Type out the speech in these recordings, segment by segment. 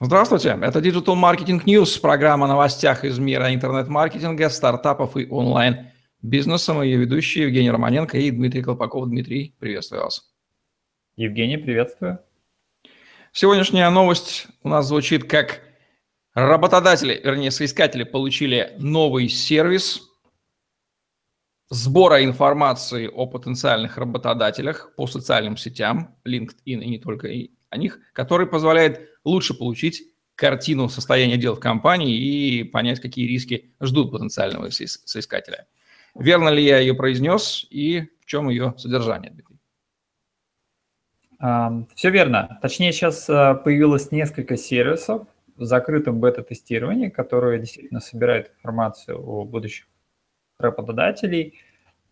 Здравствуйте, это Digital Marketing News, программа о новостях из мира интернет-маркетинга, стартапов и онлайн-бизнеса. Мы ее ведущие Евгений Романенко и Дмитрий Колпаков. Дмитрий, приветствую вас. Евгений, приветствую. Сегодняшняя новость у нас звучит как работодатели, вернее, соискатели получили новый сервис сбора информации о потенциальных работодателях по социальным сетям, LinkedIn и не только о них, который позволяет лучше получить картину состояния дел в компании и понять, какие риски ждут потенциального соискателя. Верно ли я ее произнес и в чем ее содержание? Все верно. Точнее, сейчас э, появилось несколько сервисов в закрытом бета-тестировании, которые действительно собирают информацию о будущих работодателей.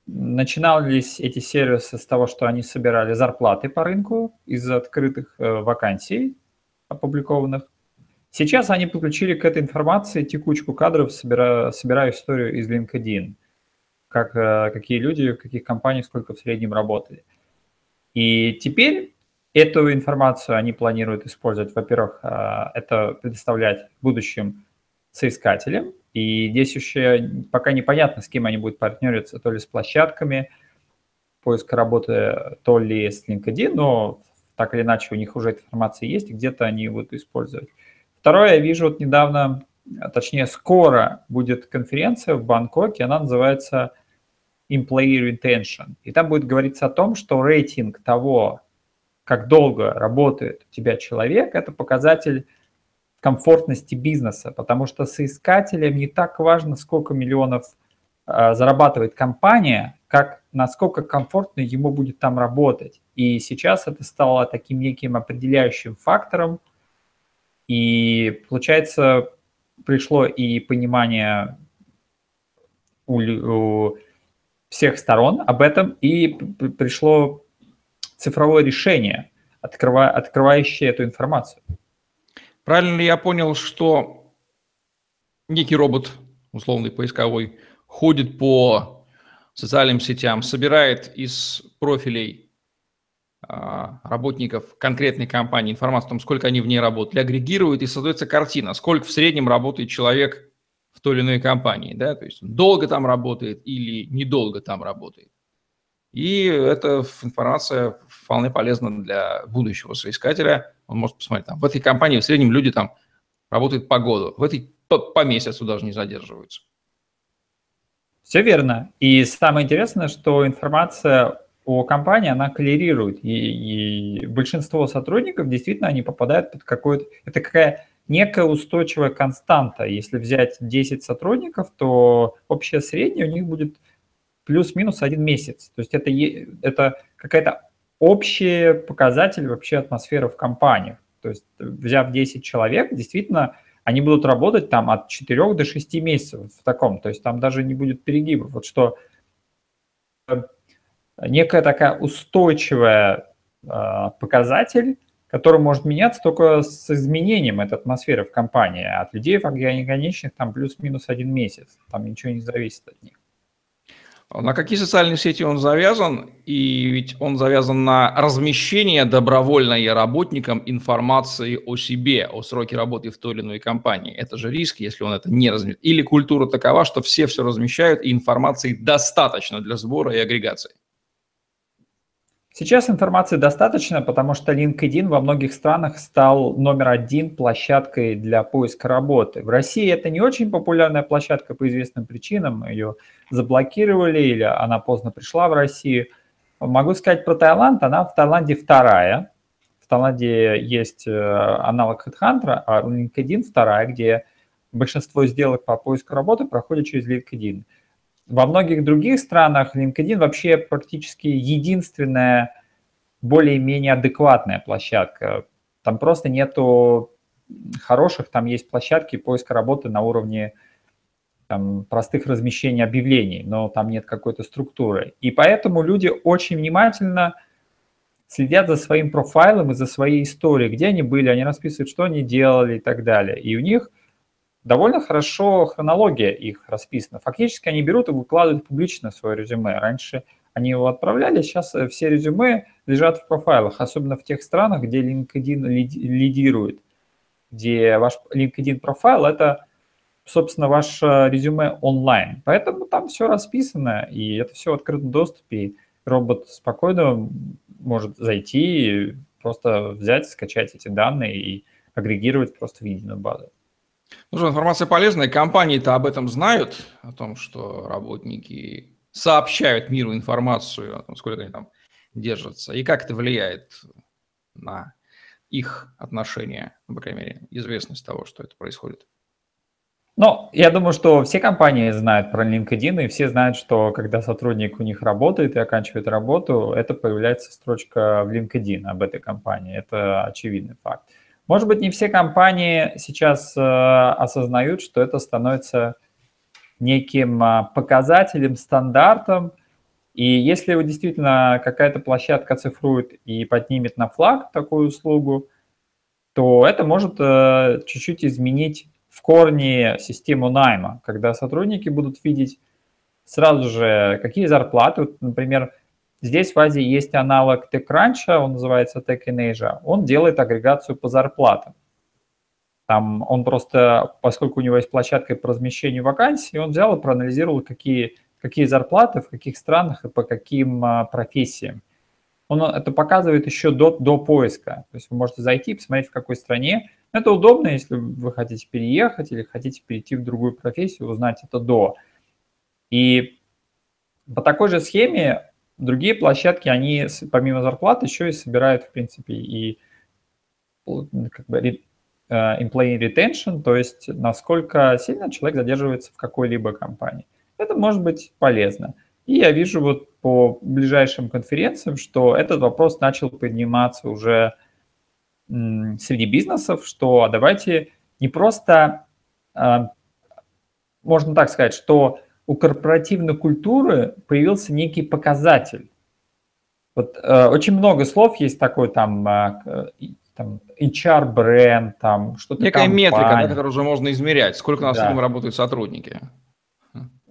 Начинались эти сервисы с того, что они собирали зарплаты по рынку из открытых э, вакансий, опубликованных. Сейчас они подключили к этой информации текучку кадров, собирая, собирая историю из LinkedIn, как, э, какие люди, в каких компаниях, сколько в среднем работали. И теперь эту информацию они планируют использовать, во-первых, э, это предоставлять будущим соискателям, и здесь еще пока непонятно, с кем они будут партнериться, то ли с площадками поиска работы, то ли с LinkedIn, но так или иначе у них уже эта информация есть, где-то они будут использовать. Второе, я вижу вот недавно, точнее скоро будет конференция в Бангкоке, она называется Employee Retention. И там будет говориться о том, что рейтинг того, как долго работает у тебя человек, это показатель комфортности бизнеса, потому что соискателям не так важно, сколько миллионов э, зарабатывает компания, как насколько комфортно ему будет там работать. И сейчас это стало таким неким определяющим фактором, и получается пришло и понимание у, у всех сторон об этом, и пришло цифровое решение, открывающее эту информацию. Правильно ли я понял, что некий робот, условный поисковой, ходит по социальным сетям, собирает из профилей а, работников конкретной компании информацию о том, сколько они в ней работали, агрегирует и создается картина, сколько в среднем работает человек в той или иной компании, да, то есть долго там работает или недолго там работает. И эта информация вполне полезна для будущего соискателя. Он может посмотреть, там, в этой компании в среднем люди там работают по году, в этой по, по месяцу даже не задерживаются. Все верно. И самое интересное, что информация о компании, она коллерирует. И, и большинство сотрудников действительно они попадают под какой-то... Это какая некая устойчивая константа. Если взять 10 сотрудников, то общее среднее у них будет плюс-минус один месяц. То есть это, это какая-то общий показатель вообще атмосферы в компаниях. То есть взяв 10 человек, действительно, они будут работать там от 4 до 6 месяцев в таком. То есть там даже не будет перегибов. Вот что э, некая такая устойчивая э, показатель, который может меняться только с изменением этой атмосферы в компании. От людей в ограниченных там плюс-минус один месяц. Там ничего не зависит от них. На какие социальные сети он завязан? И ведь он завязан на размещение добровольной работникам информации о себе, о сроке работы в той или иной компании. Это же риск, если он это не разместит. Или культура такова, что все все размещают, и информации достаточно для сбора и агрегации. Сейчас информации достаточно, потому что LinkedIn во многих странах стал номер один площадкой для поиска работы. В России это не очень популярная площадка по известным причинам. Ее заблокировали или она поздно пришла в Россию. Могу сказать про Таиланд. Она в Таиланде вторая. В Таиланде есть э, аналог HeadHunter, а LinkedIn вторая, где большинство сделок по поиску работы проходят через LinkedIn. Во многих других странах LinkedIn вообще практически единственная более-менее адекватная площадка. Там просто нету хороших, там есть площадки поиска работы на уровне там, простых размещений объявлений, но там нет какой-то структуры. И поэтому люди очень внимательно следят за своим профайлом и за своей историей, где они были, они расписывают, что они делали и так далее. И у них – довольно хорошо хронология их расписана. Фактически они берут и выкладывают публично свое резюме. Раньше они его отправляли, сейчас э, все резюме лежат в профайлах, особенно в тех странах, где LinkedIn лидирует. где ваш LinkedIn профайл – это, собственно, ваше резюме онлайн. Поэтому там все расписано, и это все в открытом доступе. робот спокойно может зайти, просто взять, скачать эти данные и агрегировать просто в единую базу. Ну что, информация полезная. Компании-то об этом знают, о том, что работники сообщают миру информацию о том, сколько они там держатся, и как это влияет на их отношения, ну, по крайней мере, известность того, что это происходит. Ну, я думаю, что все компании знают про LinkedIn, и все знают, что когда сотрудник у них работает и оканчивает работу, это появляется строчка в LinkedIn об этой компании. Это очевидный факт. Может быть, не все компании сейчас э, осознают, что это становится неким э, показателем, стандартом, и если вы действительно какая-то площадка цифрует и поднимет на флаг такую услугу, то это может э, чуть-чуть изменить в корне систему найма, когда сотрудники будут видеть сразу же, какие зарплаты. Вот, например, здесь в Азии есть аналог TechCrunch, он называется Tech in Asia. Он делает агрегацию по зарплатам. Там он просто, поскольку у него есть площадка по размещению вакансий, он взял и проанализировал, какие, какие зарплаты, в каких странах и по каким а, профессиям. Он это показывает еще до, до поиска. То есть вы можете зайти, посмотреть, в какой стране, это удобно, если вы хотите переехать или хотите перейти в другую профессию, узнать это до. И по такой же схеме другие площадки, они помимо зарплаты еще и собирают, в принципе, и как бы э, employee retention, то есть насколько сильно человек задерживается в какой-либо компании. Это может быть полезно. И я вижу вот по ближайшим конференциям, что этот вопрос начал подниматься уже среди бизнесов, что давайте не просто, а, можно так сказать, что у корпоративной культуры появился некий показатель. Вот э, очень много слов есть такой там, э, там HR-бренд, там что-то Некая компания. метрика, да, которую уже можно измерять, сколько на да. работают сотрудники.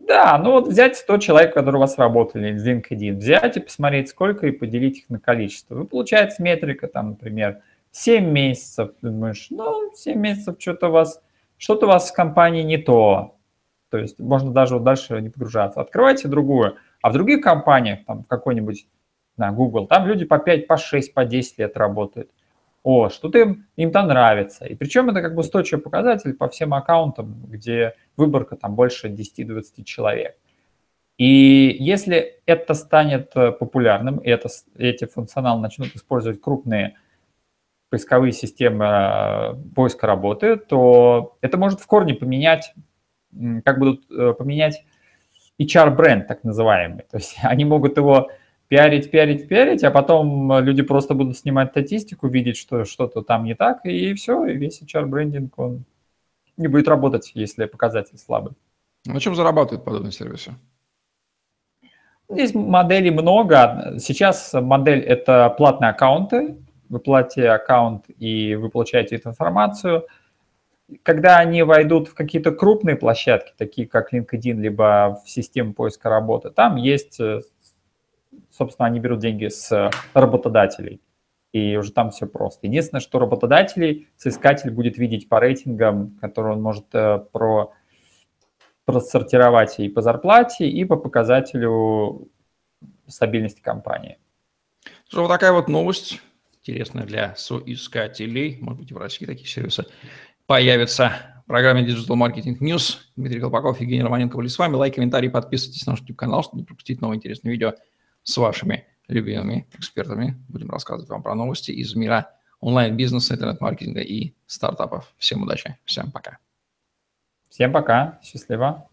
Да, ну вот взять 100 человек, которые у вас работали в LinkedIn, взять и посмотреть, сколько, и поделить их на количество. Вы получается метрика, там, например, 7 месяцев, думаешь, ну, 7 месяцев что-то у вас, что-то у вас с компанией не то. То есть можно даже вот дальше не погружаться. Открывайте другую. А в других компаниях, там, какой-нибудь, на Google, там люди по 5, по 6, по 10 лет работают. О, что-то им, им-то нравится. И причем это как бы устойчивый показатель по всем аккаунтам, где выборка там больше 10-20 человек. И если это станет э, популярным, и это, эти функционалы начнут использовать крупные поисковые системы э, поиска работы, то это может в корне поменять, как будут э, поменять HR-бренд, так называемый. То есть они могут его пиарить, пиарить, пиарить, а потом люди просто будут снимать статистику, видеть, что что-то там не так, и все, и весь HR-брендинг, он не будет работать, если показатель слабый. На чем зарабатывают подобные сервисы? Здесь моделей много. Сейчас модель – это платные аккаунты, вы платите аккаунт и вы получаете эту информацию. Когда они войдут в какие-то крупные площадки, такие как LinkedIn, либо в систему поиска работы, там есть, э, собственно, они берут деньги с работодателей. И уже там все просто. Единственное, что работодателей соискатель будет видеть по рейтингам, которые он может э, про, просортировать и по зарплате, и по показателю стабильности компании. Вот такая вот новость интересно для соискателей. Может быть, в России такие сервисы появятся. В программе Digital Marketing News. Дмитрий Колпаков, Евгений Романенко были с вами. Лайк, комментарий, подписывайтесь на наш YouTube-канал, чтобы не пропустить новые интересные видео с вашими любимыми экспертами. Будем рассказывать вам про новости из мира онлайн-бизнеса, интернет-маркетинга и стартапов. Всем удачи, всем пока. Всем пока, счастливо.